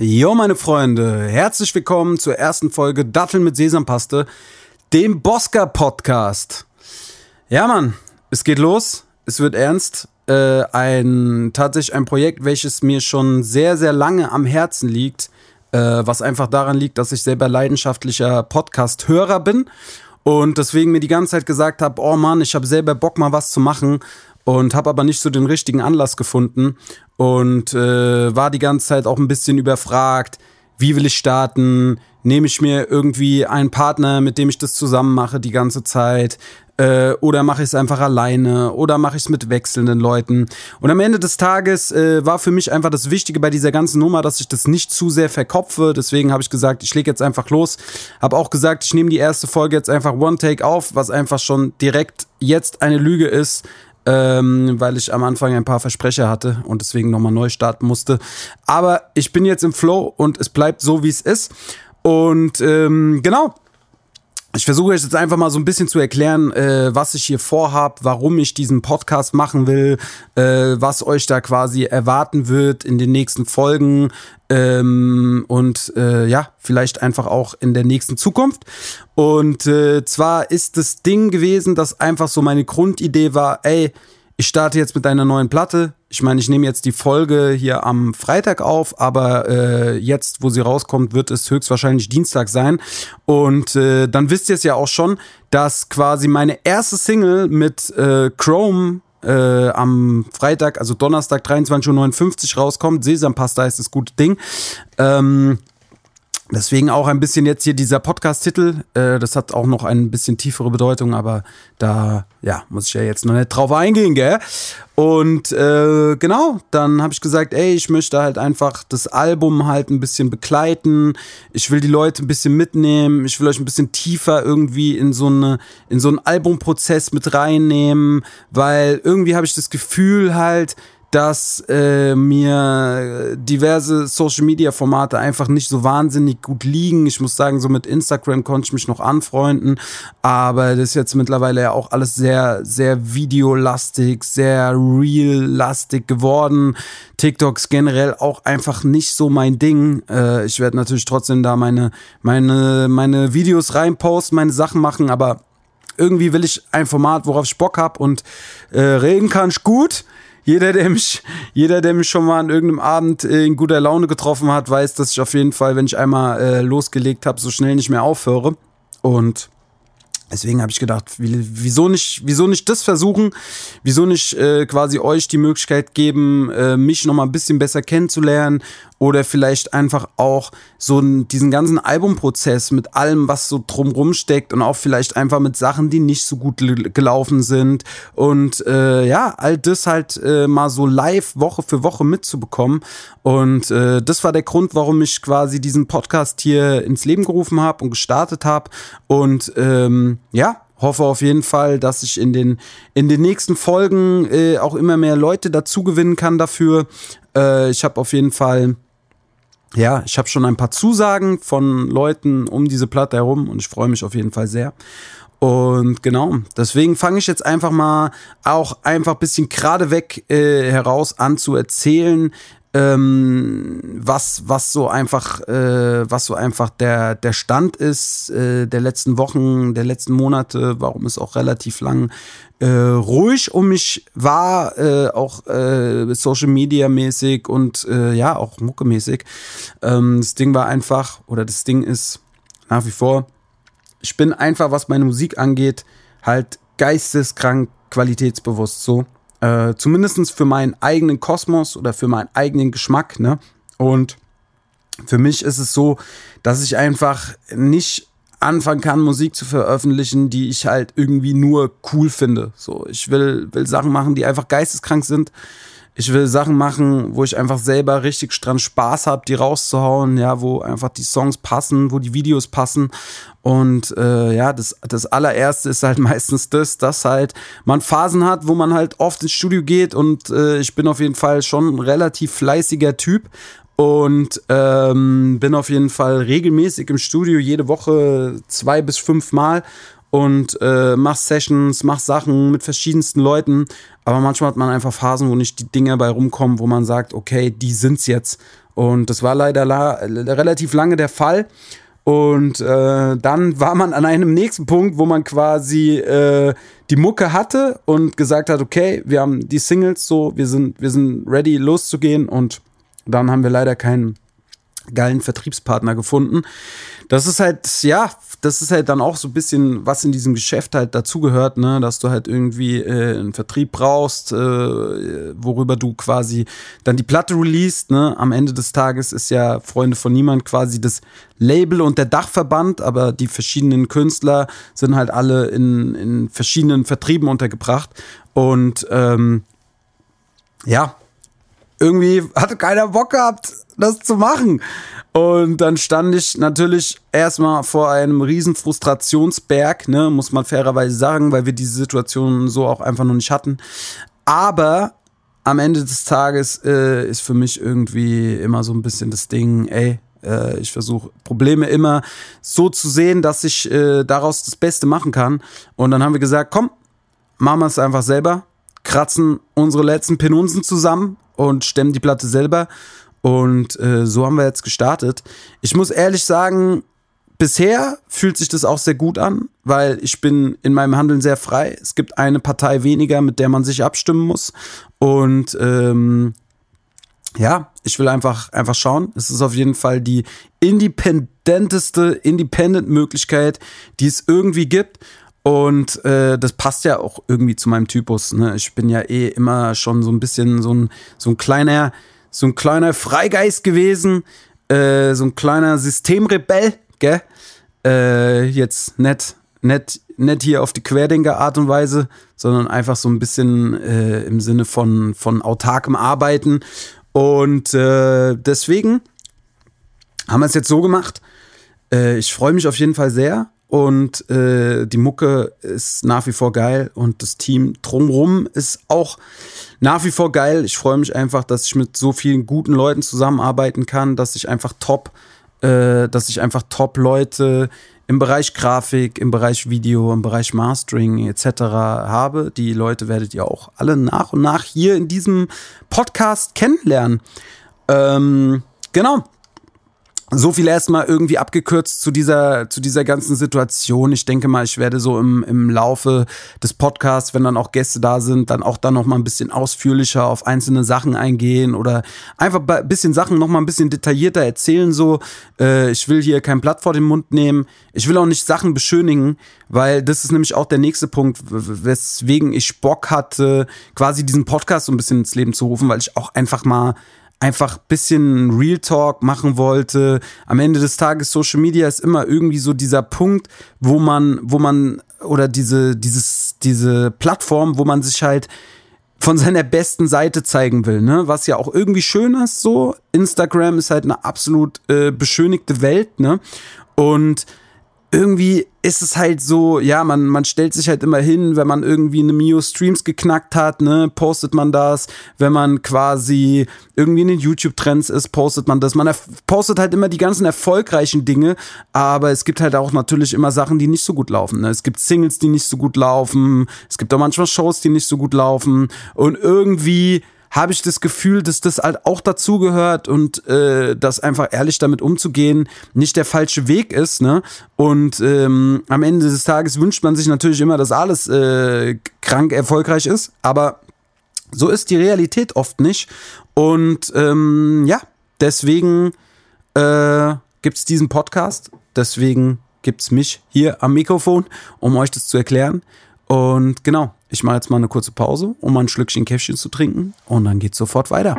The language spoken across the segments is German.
Jo, meine Freunde, herzlich willkommen zur ersten Folge Datteln mit Sesampaste, dem Bosca Podcast. Ja, Mann, es geht los, es wird ernst. Äh, ein tatsächlich ein Projekt, welches mir schon sehr, sehr lange am Herzen liegt, äh, was einfach daran liegt, dass ich selber leidenschaftlicher Podcast-Hörer bin und deswegen mir die ganze Zeit gesagt habe, oh Mann, ich habe selber Bock mal was zu machen und habe aber nicht so den richtigen Anlass gefunden und äh, war die ganze Zeit auch ein bisschen überfragt, wie will ich starten, nehme ich mir irgendwie einen Partner, mit dem ich das zusammen mache die ganze Zeit? Äh, oder mache ich es einfach alleine? Oder mache ich es mit wechselnden Leuten? Und am Ende des Tages äh, war für mich einfach das Wichtige bei dieser ganzen Nummer, dass ich das nicht zu sehr verkopfe, deswegen habe ich gesagt, ich lege jetzt einfach los, habe auch gesagt, ich nehme die erste Folge jetzt einfach One Take auf, was einfach schon direkt jetzt eine Lüge ist, ähm, weil ich am Anfang ein paar Versprecher hatte und deswegen nochmal neu starten musste. Aber ich bin jetzt im Flow und es bleibt so, wie es ist. Und ähm, genau, ich versuche jetzt einfach mal so ein bisschen zu erklären, äh, was ich hier vorhab, warum ich diesen Podcast machen will, äh, was euch da quasi erwarten wird in den nächsten Folgen ähm, und äh, ja, vielleicht einfach auch in der nächsten Zukunft. Und äh, zwar ist das Ding gewesen, dass einfach so meine Grundidee war, ey, ich starte jetzt mit einer neuen Platte. Ich meine, ich nehme jetzt die Folge hier am Freitag auf, aber äh, jetzt, wo sie rauskommt, wird es höchstwahrscheinlich Dienstag sein. Und äh, dann wisst ihr es ja auch schon, dass quasi meine erste Single mit äh, Chrome äh, am Freitag, also Donnerstag 23.59 Uhr rauskommt. Sesampasta ist das gute Ding. Ähm, Deswegen auch ein bisschen jetzt hier dieser Podcast-Titel. Äh, das hat auch noch ein bisschen tiefere Bedeutung, aber da ja muss ich ja jetzt noch nicht drauf eingehen, gell? Und äh, genau, dann habe ich gesagt, ey, ich möchte halt einfach das Album halt ein bisschen begleiten. Ich will die Leute ein bisschen mitnehmen. Ich will euch ein bisschen tiefer irgendwie in so eine in so einen Albumprozess mit reinnehmen, weil irgendwie habe ich das Gefühl halt, dass äh, mir diverse Social Media Formate einfach nicht so wahnsinnig gut liegen. Ich muss sagen, so mit Instagram konnte ich mich noch anfreunden, aber das ist jetzt mittlerweile ja auch alles sehr, sehr videolastig, sehr real-lastig geworden. TikToks generell auch einfach nicht so mein Ding. Äh, ich werde natürlich trotzdem da meine, meine, meine Videos reinposten, meine Sachen machen, aber irgendwie will ich ein Format, worauf ich Bock hab und äh, reden kann ich gut. Jeder, der mich, jeder, der mich schon mal an irgendeinem Abend in guter Laune getroffen hat, weiß, dass ich auf jeden Fall, wenn ich einmal äh, losgelegt habe, so schnell nicht mehr aufhöre. Und Deswegen habe ich gedacht, wieso nicht, wieso nicht das versuchen? Wieso nicht äh, quasi euch die Möglichkeit geben, äh, mich noch mal ein bisschen besser kennenzulernen? Oder vielleicht einfach auch so diesen ganzen Albumprozess mit allem, was so drumrum steckt und auch vielleicht einfach mit Sachen, die nicht so gut gelaufen sind. Und äh, ja, all das halt äh, mal so live Woche für Woche mitzubekommen. Und äh, das war der Grund, warum ich quasi diesen Podcast hier ins Leben gerufen habe und gestartet habe und ähm, ja, hoffe auf jeden Fall, dass ich in den, in den nächsten Folgen äh, auch immer mehr Leute dazu gewinnen kann dafür. Äh, ich habe auf jeden Fall, ja, ich habe schon ein paar Zusagen von Leuten um diese Platte herum und ich freue mich auf jeden Fall sehr. Und genau, deswegen fange ich jetzt einfach mal auch einfach bisschen gerade weg äh, heraus an zu erzählen, ähm, was, was so einfach, äh, was so einfach der, der Stand ist äh, der letzten Wochen, der letzten Monate, warum es auch relativ lang äh, ruhig um mich war, äh, auch äh, Social Media mäßig und äh, ja, auch muckemäßig. Ähm, das Ding war einfach, oder das Ding ist nach wie vor, ich bin einfach, was meine Musik angeht, halt geisteskrank qualitätsbewusst so. Äh, Zumindest für meinen eigenen Kosmos oder für meinen eigenen Geschmack. Ne? Und für mich ist es so, dass ich einfach nicht anfangen kann, Musik zu veröffentlichen, die ich halt irgendwie nur cool finde. So, ich will, will Sachen machen, die einfach geisteskrank sind ich will Sachen machen, wo ich einfach selber richtig dran Spaß habe, die rauszuhauen, ja, wo einfach die Songs passen, wo die Videos passen. Und äh, ja, das, das allererste ist halt meistens das, dass halt man Phasen hat, wo man halt oft ins Studio geht und äh, ich bin auf jeden Fall schon ein relativ fleißiger Typ und ähm, bin auf jeden Fall regelmäßig im Studio, jede Woche zwei bis fünf Mal und äh, mach Sessions, mach Sachen mit verschiedensten Leuten. Aber manchmal hat man einfach Phasen, wo nicht die Dinge bei rumkommen, wo man sagt, okay, die sind's jetzt. Und das war leider la relativ lange der Fall. Und äh, dann war man an einem nächsten Punkt, wo man quasi äh, die Mucke hatte und gesagt hat, okay, wir haben die Singles so, wir sind, wir sind ready loszugehen und dann haben wir leider keinen geilen Vertriebspartner gefunden. Das ist halt, ja, das ist halt dann auch so ein bisschen, was in diesem Geschäft halt dazugehört, ne, dass du halt irgendwie äh, einen Vertrieb brauchst, äh, worüber du quasi dann die Platte releast, ne. Am Ende des Tages ist ja Freunde von Niemand quasi das Label und der Dachverband, aber die verschiedenen Künstler sind halt alle in, in verschiedenen Vertrieben untergebracht. Und ähm, ja, irgendwie hatte keiner Bock gehabt, das zu machen. Und dann stand ich natürlich erstmal vor einem riesen Frustrationsberg, ne, muss man fairerweise sagen, weil wir diese Situation so auch einfach noch nicht hatten. Aber am Ende des Tages äh, ist für mich irgendwie immer so ein bisschen das Ding, ey, äh, ich versuche Probleme immer so zu sehen, dass ich äh, daraus das Beste machen kann. Und dann haben wir gesagt, komm, machen wir es einfach selber, kratzen unsere letzten Penunsen zusammen und stemmen die Platte selber und äh, so haben wir jetzt gestartet. Ich muss ehrlich sagen, bisher fühlt sich das auch sehr gut an, weil ich bin in meinem Handeln sehr frei. Es gibt eine Partei weniger, mit der man sich abstimmen muss. Und ähm, ja, ich will einfach, einfach schauen. Es ist auf jeden Fall die independenteste Independent-Möglichkeit, die es irgendwie gibt. Und äh, das passt ja auch irgendwie zu meinem Typus. Ne? Ich bin ja eh immer schon so ein bisschen so ein, so ein kleiner so ein kleiner Freigeist gewesen, äh, so ein kleiner Systemrebell, gell? Äh, jetzt nicht, nicht, nicht hier auf die Querdenker-Art und Weise, sondern einfach so ein bisschen äh, im Sinne von, von autarkem Arbeiten. Und äh, deswegen haben wir es jetzt so gemacht. Äh, ich freue mich auf jeden Fall sehr. Und äh, die Mucke ist nach wie vor geil und das Team drumrum ist auch nach wie vor geil. Ich freue mich einfach, dass ich mit so vielen guten Leuten zusammenarbeiten kann, dass ich einfach top, äh, dass ich einfach top Leute im Bereich Grafik, im Bereich Video, im Bereich Mastering etc. habe. Die Leute werdet ihr auch alle nach und nach hier in diesem Podcast kennenlernen. Ähm, genau so viel erstmal irgendwie abgekürzt zu dieser, zu dieser ganzen Situation. Ich denke mal, ich werde so im, im Laufe des Podcasts, wenn dann auch Gäste da sind, dann auch dann noch mal ein bisschen ausführlicher auf einzelne Sachen eingehen oder einfach ein bisschen Sachen noch mal ein bisschen detaillierter erzählen. So, äh, ich will hier kein Blatt vor den Mund nehmen. Ich will auch nicht Sachen beschönigen, weil das ist nämlich auch der nächste Punkt, weswegen ich Bock hatte, quasi diesen Podcast so ein bisschen ins Leben zu rufen, weil ich auch einfach mal einfach bisschen Real Talk machen wollte. Am Ende des Tages Social Media ist immer irgendwie so dieser Punkt, wo man, wo man oder diese dieses diese Plattform, wo man sich halt von seiner besten Seite zeigen will, ne? Was ja auch irgendwie schön ist, so. Instagram ist halt eine absolut äh, beschönigte Welt, ne? Und irgendwie ist es halt so, ja, man, man stellt sich halt immer hin, wenn man irgendwie eine Mio Streams geknackt hat, ne, postet man das. Wenn man quasi irgendwie in den YouTube-Trends ist, postet man das. Man postet halt immer die ganzen erfolgreichen Dinge, aber es gibt halt auch natürlich immer Sachen, die nicht so gut laufen. Ne? Es gibt Singles, die nicht so gut laufen. Es gibt auch manchmal Shows, die nicht so gut laufen. Und irgendwie habe ich das Gefühl, dass das halt auch dazugehört und äh, dass einfach ehrlich damit umzugehen nicht der falsche Weg ist. Ne? Und ähm, am Ende des Tages wünscht man sich natürlich immer, dass alles äh, krank erfolgreich ist, aber so ist die Realität oft nicht. Und ähm, ja, deswegen äh, gibt es diesen Podcast, deswegen gibt es mich hier am Mikrofon, um euch das zu erklären. Und genau, ich mache jetzt mal eine kurze Pause, um mal ein Schlückchen Käffchen zu trinken und dann geht's sofort weiter.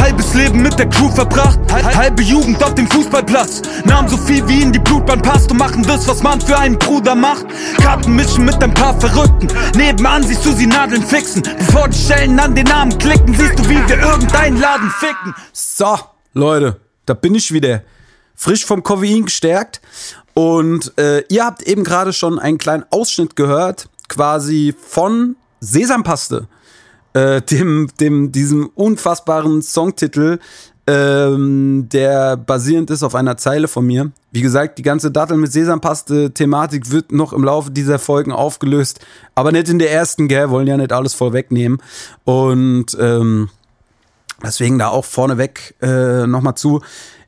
Halbes Leben mit der Crew verbracht, halbe Jugend auf dem Fußballplatz. Nahmen so viel wie in die Blutbahn passt und machen das, was man für einen Bruder macht. Karten mischen mit ein paar Verrückten. Nebenan siehst du sie Nadeln fixen. Bevor die Stellen an den Namen klicken, siehst du, wie wir irgendeinen Laden ficken. So, Leute, da bin ich wieder frisch vom Koffein gestärkt. Und äh, ihr habt eben gerade schon einen kleinen Ausschnitt gehört, quasi von Sesampaste, äh, dem, dem, diesem unfassbaren Songtitel, ähm, der basierend ist auf einer Zeile von mir. Wie gesagt, die ganze Dattel mit Sesampaste-Thematik wird noch im Laufe dieser Folgen aufgelöst, aber nicht in der ersten, gell? Wollen ja nicht alles vorwegnehmen. Und ähm, deswegen da auch vorneweg äh, nochmal zu.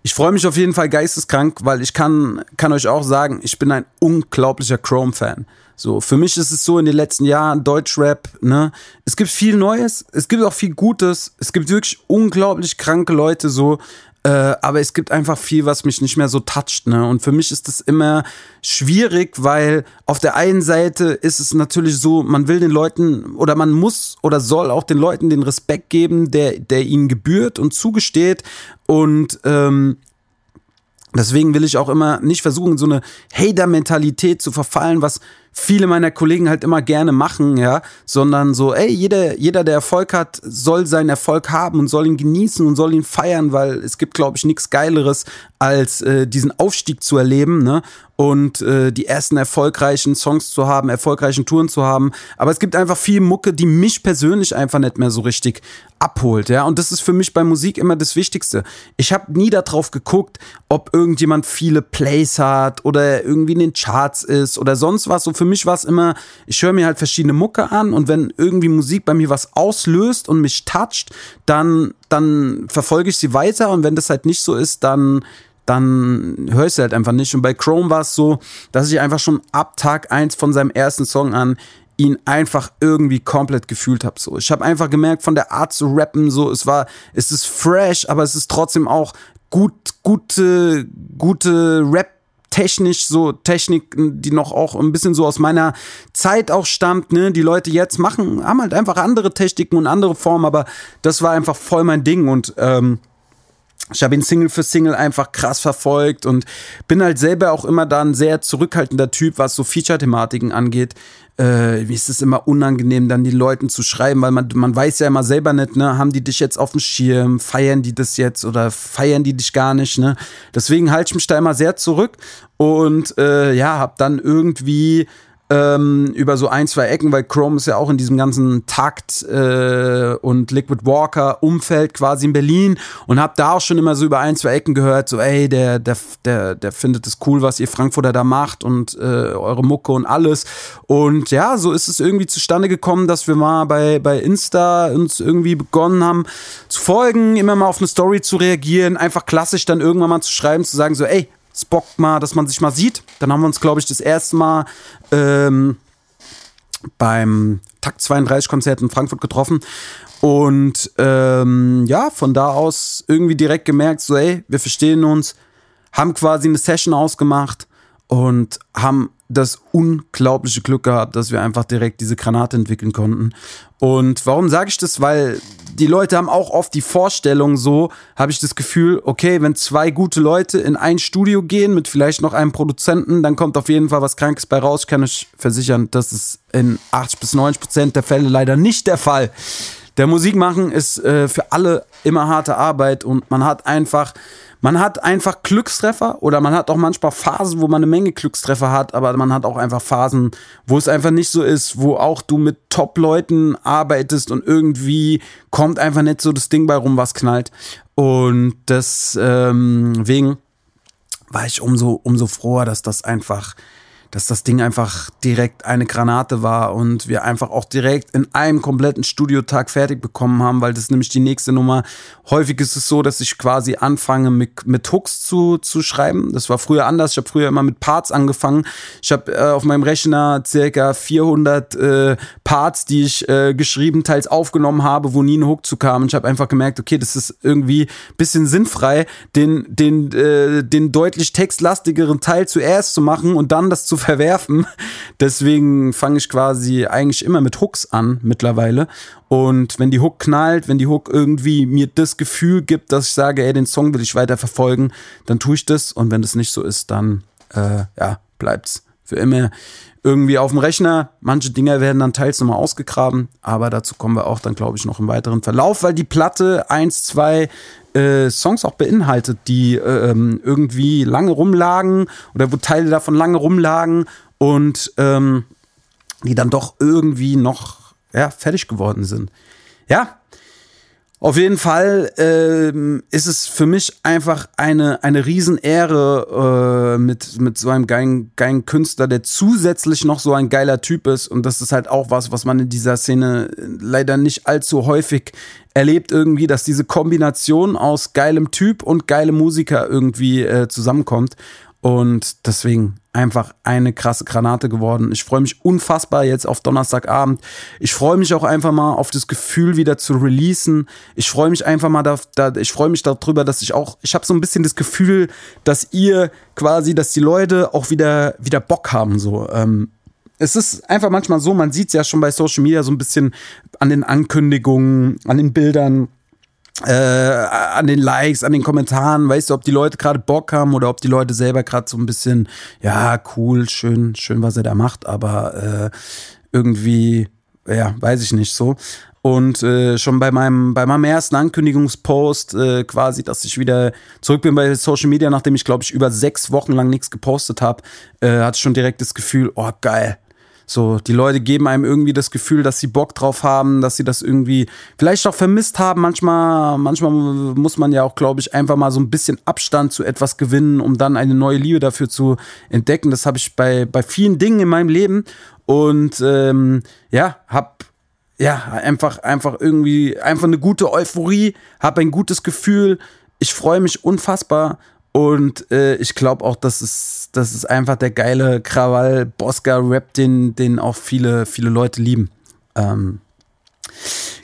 Ich freue mich auf jeden Fall geisteskrank, weil ich kann, kann euch auch sagen, ich bin ein unglaublicher Chrome-Fan. So, für mich ist es so in den letzten Jahren Deutschrap, ne? Es gibt viel Neues, es gibt auch viel Gutes, es gibt wirklich unglaublich kranke Leute so, äh, aber es gibt einfach viel, was mich nicht mehr so toucht, ne? Und für mich ist das immer schwierig, weil auf der einen Seite ist es natürlich so, man will den Leuten oder man muss oder soll auch den Leuten den Respekt geben, der, der ihnen gebührt und zugesteht und ähm, Deswegen will ich auch immer nicht versuchen, so eine Hater-Mentalität zu verfallen, was viele meiner Kollegen halt immer gerne machen, ja, sondern so, ey, jeder, jeder, der Erfolg hat, soll seinen Erfolg haben und soll ihn genießen und soll ihn feiern, weil es gibt, glaube ich, nichts Geileres, als äh, diesen Aufstieg zu erleben, ne? Und äh, die ersten erfolgreichen Songs zu haben, erfolgreichen Touren zu haben. Aber es gibt einfach viel Mucke, die mich persönlich einfach nicht mehr so richtig abholt, ja. Und das ist für mich bei Musik immer das Wichtigste. Ich habe nie darauf geguckt, ob irgendjemand viele Plays hat oder irgendwie in den Charts ist oder sonst was. So für mich war es immer, ich höre mir halt verschiedene Mucke an und wenn irgendwie Musik bei mir was auslöst und mich toucht, dann, dann verfolge ich sie weiter und wenn das halt nicht so ist, dann dann höre ich sie halt einfach nicht. Und bei Chrome war es so, dass ich einfach schon ab Tag 1 von seinem ersten Song an ihn einfach irgendwie komplett gefühlt habe. So, ich habe einfach gemerkt, von der Art zu rappen, so, es war, es ist fresh, aber es ist trotzdem auch gut, gute, gute Rap technisch so Technik, die noch auch ein bisschen so aus meiner Zeit auch stammt, ne? Die Leute jetzt machen, haben halt einfach andere Techniken und andere Formen, aber das war einfach voll mein Ding und ähm, ich habe ihn Single für Single einfach krass verfolgt und bin halt selber auch immer da ein sehr zurückhaltender Typ, was so Feature-Thematiken angeht. Äh, ist es immer unangenehm, dann den Leuten zu schreiben, weil man, man weiß ja immer selber nicht, ne, haben die dich jetzt auf dem Schirm, feiern die das jetzt oder feiern die dich gar nicht, ne? Deswegen halte ich mich da immer sehr zurück und äh, ja, hab dann irgendwie ähm, über so ein, zwei Ecken, weil Chrome ist ja auch in diesem ganzen Takt äh, und Liquid Walker Umfeld quasi in Berlin und hab da auch schon immer so über ein, zwei Ecken gehört, so ey, der, der, der, der findet es cool, was ihr Frankfurter da macht und äh, eure Mucke und alles. Und ja, so ist es irgendwie zustande gekommen, dass wir mal bei, bei Insta uns irgendwie begonnen haben zu folgen, immer mal auf eine Story zu reagieren, einfach klassisch dann irgendwann mal zu schreiben, zu sagen, so, ey, es bockt mal, dass man sich mal sieht. Dann haben wir uns, glaube ich, das erste Mal ähm, beim Takt 32 Konzert in Frankfurt getroffen. Und ähm, ja, von da aus irgendwie direkt gemerkt, so, ey, wir verstehen uns, haben quasi eine Session ausgemacht und haben das unglaubliche Glück gehabt, dass wir einfach direkt diese Granate entwickeln konnten. Und warum sage ich das? Weil die Leute haben auch oft die Vorstellung so, habe ich das Gefühl, okay, wenn zwei gute Leute in ein Studio gehen mit vielleicht noch einem Produzenten, dann kommt auf jeden Fall was Krankes bei raus. Ich kann euch versichern, das ist in 80 bis 90 Prozent der Fälle leider nicht der Fall. Der Musik machen ist äh, für alle immer harte Arbeit und man hat einfach man hat einfach Glückstreffer oder man hat auch manchmal Phasen, wo man eine Menge Glückstreffer hat, aber man hat auch einfach Phasen, wo es einfach nicht so ist, wo auch du mit Top-Leuten arbeitest und irgendwie kommt einfach nicht so das Ding bei rum, was knallt. Und deswegen ähm, war ich umso, umso froher, dass das einfach dass das Ding einfach direkt eine Granate war und wir einfach auch direkt in einem kompletten Studiotag fertig bekommen haben, weil das nämlich die nächste Nummer. Häufig ist es so, dass ich quasi anfange mit, mit Hooks zu, zu schreiben. Das war früher anders. Ich habe früher immer mit Parts angefangen. Ich habe äh, auf meinem Rechner circa 400 äh, Parts, die ich äh, geschrieben, teils aufgenommen habe, wo nie ein Hook zu kam. Und ich habe einfach gemerkt, okay, das ist irgendwie bisschen sinnfrei, den, den, äh, den deutlich textlastigeren Teil zuerst zu machen und dann das zu verwerfen. Deswegen fange ich quasi eigentlich immer mit Hooks an mittlerweile. Und wenn die Hook knallt, wenn die Hook irgendwie mir das Gefühl gibt, dass ich sage, ey, den Song will ich weiter verfolgen, dann tue ich das. Und wenn das nicht so ist, dann äh, ja, bleibt's für immer irgendwie auf dem Rechner. Manche Dinger werden dann teils nochmal ausgegraben, aber dazu kommen wir auch dann, glaube ich, noch im weiteren Verlauf, weil die Platte 1, 2 äh, Songs auch beinhaltet, die äh, ähm, irgendwie lange rumlagen oder wo Teile davon lange rumlagen und ähm, die dann doch irgendwie noch ja, fertig geworden sind. Ja, Auf jeden Fall ähm, ist es für mich einfach eine, eine Riesenehre äh, mit, mit so einem geilen, geilen Künstler, der zusätzlich noch so ein geiler Typ ist. Und das ist halt auch was, was man in dieser Szene leider nicht allzu häufig erlebt irgendwie, dass diese Kombination aus geilem Typ und geilem Musiker irgendwie äh, zusammenkommt. Und deswegen einfach eine krasse Granate geworden. Ich freue mich unfassbar jetzt auf Donnerstagabend. Ich freue mich auch einfach mal auf das Gefühl wieder zu releasen. Ich freue mich einfach mal da, da ich freue mich darüber, dass ich auch, ich habe so ein bisschen das Gefühl, dass ihr quasi, dass die Leute auch wieder, wieder Bock haben, so. Ähm, es ist einfach manchmal so, man sieht es ja schon bei Social Media so ein bisschen an den Ankündigungen, an den Bildern äh, an den Likes, an den Kommentaren, weißt du, ob die Leute gerade Bock haben oder ob die Leute selber gerade so ein bisschen, ja, cool, schön, schön, was er da macht, aber äh, irgendwie, ja, weiß ich nicht so. Und äh, schon bei meinem, bei meinem ersten Ankündigungspost, äh, quasi, dass ich wieder zurück bin bei Social Media, nachdem ich, glaube ich, über sechs Wochen lang nichts gepostet habe, äh, hatte ich schon direkt das Gefühl, oh geil, so, die Leute geben einem irgendwie das Gefühl, dass sie Bock drauf haben, dass sie das irgendwie vielleicht auch vermisst haben. Manchmal, manchmal muss man ja auch, glaube ich, einfach mal so ein bisschen Abstand zu etwas gewinnen, um dann eine neue Liebe dafür zu entdecken. Das habe ich bei, bei vielen Dingen in meinem Leben. Und ähm, ja, hab ja einfach, einfach irgendwie, einfach eine gute Euphorie, habe ein gutes Gefühl. Ich freue mich unfassbar und äh, ich glaube auch, dass es, das ist einfach der geile Krawall-Bosca-Rap, den, den auch viele, viele Leute lieben. Ähm,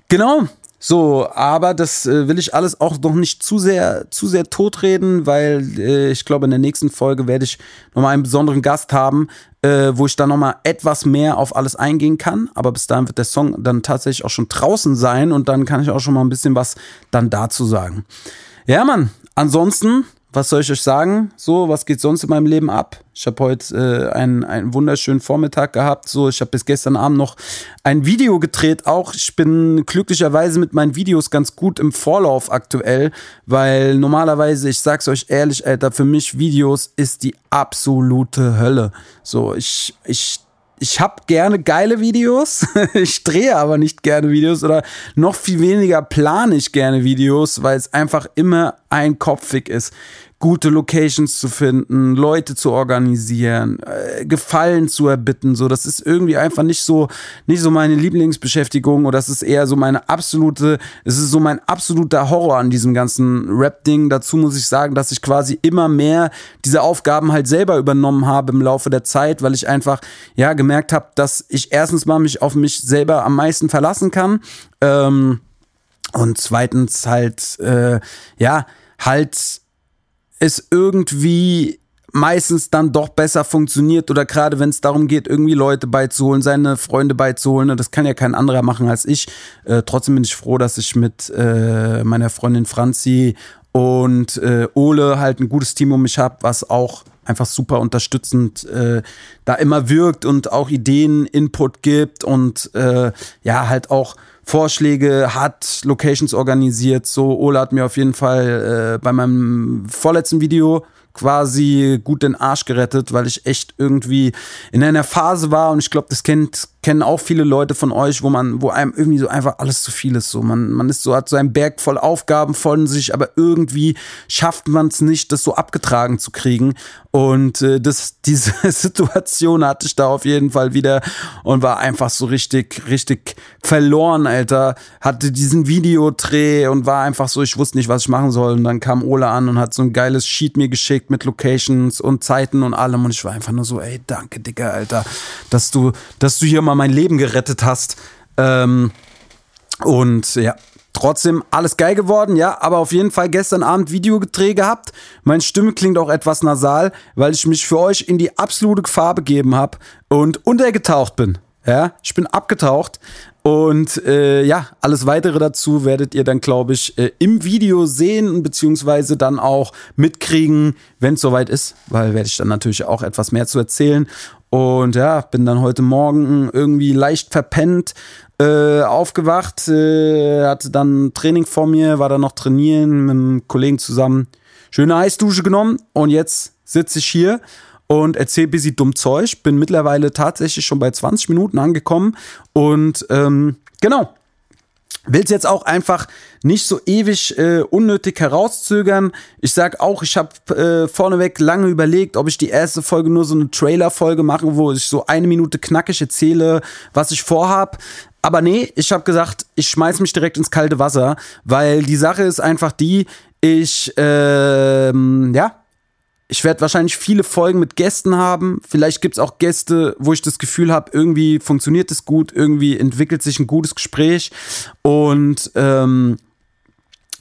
genau. So, aber das äh, will ich alles auch noch nicht zu sehr, zu sehr totreden, weil äh, ich glaube, in der nächsten Folge werde ich nochmal einen besonderen Gast haben, äh, wo ich dann nochmal etwas mehr auf alles eingehen kann. Aber bis dahin wird der Song dann tatsächlich auch schon draußen sein und dann kann ich auch schon mal ein bisschen was dann dazu sagen. Ja, Mann, ansonsten was soll ich euch sagen? So, was geht sonst in meinem Leben ab? Ich habe heute äh, einen, einen wunderschönen Vormittag gehabt. So, ich habe bis gestern Abend noch ein Video gedreht. Auch ich bin glücklicherweise mit meinen Videos ganz gut im Vorlauf aktuell, weil normalerweise, ich sag's euch ehrlich, Alter, für mich Videos ist die absolute Hölle. So, ich ich ich habe gerne geile Videos, ich drehe aber nicht gerne Videos oder noch viel weniger plane ich gerne Videos, weil es einfach immer einkopfig ist gute Locations zu finden, Leute zu organisieren, äh, Gefallen zu erbitten. So, das ist irgendwie einfach nicht so, nicht so meine Lieblingsbeschäftigung oder das ist eher so meine absolute, es ist so mein absoluter Horror an diesem ganzen Rap-Ding. Dazu muss ich sagen, dass ich quasi immer mehr diese Aufgaben halt selber übernommen habe im Laufe der Zeit, weil ich einfach, ja, gemerkt habe, dass ich erstens mal mich auf mich selber am meisten verlassen kann. Ähm, und zweitens halt, äh, ja, halt es irgendwie meistens dann doch besser funktioniert oder gerade wenn es darum geht, irgendwie Leute beizuholen, seine Freunde beizuholen, ne, das kann ja kein anderer machen als ich. Äh, trotzdem bin ich froh, dass ich mit äh, meiner Freundin Franzi und äh, Ole halt ein gutes Team um mich habe, was auch einfach super unterstützend äh, da immer wirkt und auch Ideen, Input gibt und äh, ja halt auch Vorschläge hat, Locations organisiert. So, Ola hat mir auf jeden Fall äh, bei meinem vorletzten Video quasi gut den Arsch gerettet, weil ich echt irgendwie in einer Phase war und ich glaube, das kennt kennen auch viele Leute von euch, wo man, wo einem irgendwie so einfach alles zu viel ist. So, man, man ist so, hat so einen Berg voll Aufgaben von sich, aber irgendwie schafft man es nicht, das so abgetragen zu kriegen. Und äh, das, diese Situation hatte ich da auf jeden Fall wieder und war einfach so richtig, richtig verloren, Alter. Hatte diesen Videodreh und war einfach so, ich wusste nicht, was ich machen soll. Und dann kam Ola an und hat so ein geiles Sheet mir geschickt mit Locations und Zeiten und allem. Und ich war einfach nur so, ey, danke, Dicker, Alter, dass du, dass du hier mal mal mein Leben gerettet hast. Ähm, und ja, trotzdem alles geil geworden, ja, aber auf jeden Fall gestern Abend Videodreh gehabt. Meine Stimme klingt auch etwas nasal, weil ich mich für euch in die absolute Gefahr begeben habe und untergetaucht bin. Ja, ich bin abgetaucht und äh, ja, alles weitere dazu werdet ihr dann, glaube ich, äh, im Video sehen, beziehungsweise dann auch mitkriegen, wenn es soweit ist, weil werde ich dann natürlich auch etwas mehr zu erzählen. Und ja, bin dann heute Morgen irgendwie leicht verpennt äh, aufgewacht, äh, hatte dann Training vor mir, war dann noch trainieren mit einem Kollegen zusammen. Schöne Eisdusche genommen und jetzt sitze ich hier und erzähle bisschen dumm Zeug. Bin mittlerweile tatsächlich schon bei 20 Minuten angekommen und ähm, genau. Will es jetzt auch einfach nicht so ewig äh, unnötig herauszögern. Ich sag auch, ich habe äh, vorneweg lange überlegt, ob ich die erste Folge nur so eine Trailer-Folge mache, wo ich so eine Minute knackig erzähle, was ich vorhab. Aber nee, ich habe gesagt, ich schmeiß mich direkt ins kalte Wasser, weil die Sache ist einfach die, ich, ähm, ja, ich werde wahrscheinlich viele Folgen mit Gästen haben. Vielleicht gibt es auch Gäste, wo ich das Gefühl habe, irgendwie funktioniert es gut, irgendwie entwickelt sich ein gutes Gespräch. Und ähm,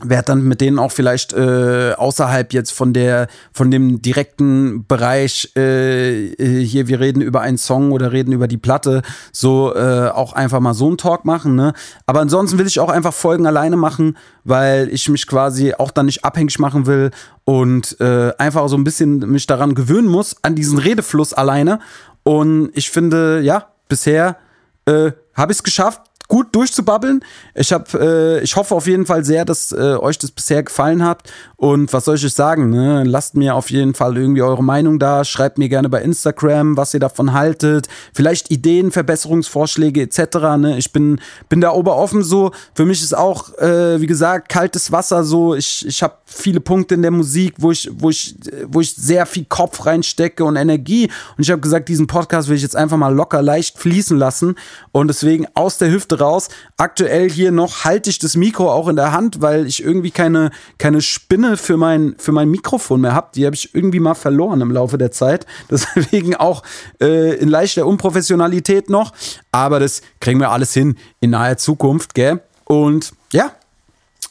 werde dann mit denen auch vielleicht äh, außerhalb jetzt von der von dem direkten Bereich äh, äh, hier wir reden über einen Song oder reden über die Platte so äh, auch einfach mal so einen Talk machen ne? Aber ansonsten will ich auch einfach Folgen alleine machen weil ich mich quasi auch dann nicht abhängig machen will und äh, einfach so ein bisschen mich daran gewöhnen muss an diesen Redefluss alleine. Und ich finde ja bisher äh, habe ich es geschafft gut durchzubabbeln. Ich habe, äh, ich hoffe auf jeden Fall sehr, dass äh, euch das bisher gefallen hat. Und was soll ich euch sagen? Ne? Lasst mir auf jeden Fall irgendwie eure Meinung da. Schreibt mir gerne bei Instagram, was ihr davon haltet. Vielleicht Ideen, Verbesserungsvorschläge etc. Ne? Ich bin, bin da oberoffen so. Für mich ist auch, äh, wie gesagt, kaltes Wasser so. Ich, ich habe viele Punkte in der Musik, wo ich, wo ich, wo ich sehr viel Kopf reinstecke und Energie. Und ich habe gesagt, diesen Podcast will ich jetzt einfach mal locker leicht fließen lassen. Und deswegen aus der Hüfte raus. Aktuell hier noch halte ich das Mikro auch in der Hand, weil ich irgendwie keine, keine Spinne für mein, für mein Mikrofon mehr habe. Die habe ich irgendwie mal verloren im Laufe der Zeit. Deswegen auch äh, in leichter Unprofessionalität noch. Aber das kriegen wir alles hin in naher Zukunft, gell? Und ja,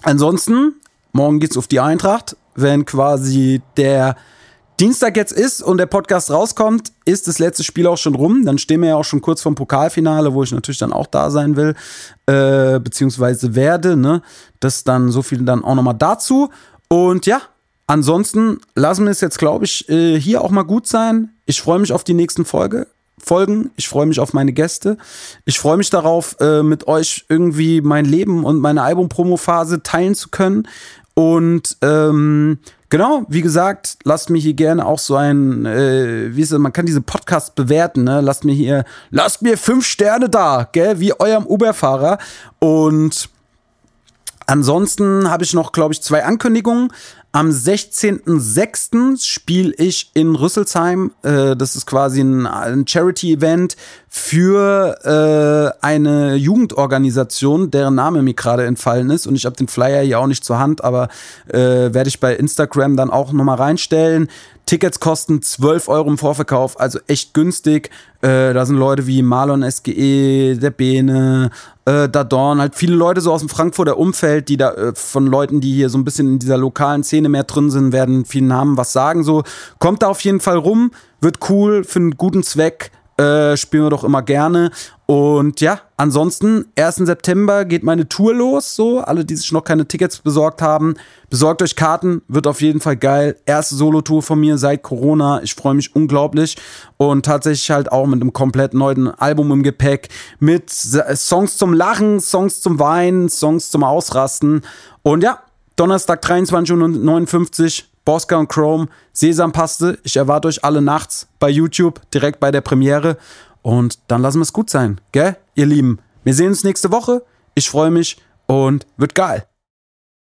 ansonsten, morgen geht's auf die Eintracht, wenn quasi der Dienstag jetzt ist und der Podcast rauskommt, ist das letzte Spiel auch schon rum. Dann stehen wir ja auch schon kurz vorm Pokalfinale, wo ich natürlich dann auch da sein will, äh, beziehungsweise werde. Ne? Das dann so viel dann auch nochmal dazu. Und ja, ansonsten lassen wir es jetzt, glaube ich, äh, hier auch mal gut sein. Ich freue mich auf die nächsten Folge. Folgen. Ich freue mich auf meine Gäste. Ich freue mich darauf, äh, mit euch irgendwie mein Leben und meine Album-Promo-Phase teilen zu können. Und ähm, Genau, wie gesagt, lasst mir hier gerne auch so ein, äh, wie ist es, man kann diese Podcast bewerten, ne? Lasst mir hier, lasst mir fünf Sterne da, gell, wie eurem Uber-Fahrer. Und ansonsten habe ich noch, glaube ich, zwei Ankündigungen. Am 16.06. spiele ich in Rüsselsheim. Äh, das ist quasi ein Charity-Event für äh, eine Jugendorganisation, deren Name mir gerade entfallen ist. Und ich habe den Flyer hier auch nicht zur Hand, aber äh, werde ich bei Instagram dann auch nochmal reinstellen. Tickets kosten 12 Euro im Vorverkauf, also echt günstig. Äh, da sind Leute wie Marlon SGE, der Bene, äh, Dadorn, halt viele Leute so aus dem Frankfurter Umfeld, die da äh, von Leuten, die hier so ein bisschen in dieser lokalen Szene mehr drin sind, werden vielen Namen was sagen. So, kommt da auf jeden Fall rum, wird cool, für einen guten Zweck. Äh, spielen wir doch immer gerne. Und ja, ansonsten, 1. September geht meine Tour los. So, alle, die sich noch keine Tickets besorgt haben, besorgt euch Karten, wird auf jeden Fall geil. Erste Solo-Tour von mir seit Corona. Ich freue mich unglaublich. Und tatsächlich halt auch mit einem komplett neuen Album im Gepäck. Mit Songs zum Lachen, Songs zum Weinen, Songs zum Ausrasten. Und ja, Donnerstag 23.59 Uhr Bosca und Chrome, Sesampaste. Ich erwarte euch alle nachts bei YouTube, direkt bei der Premiere. Und dann lassen wir es gut sein, gell, ihr Lieben. Wir sehen uns nächste Woche. Ich freue mich und wird geil.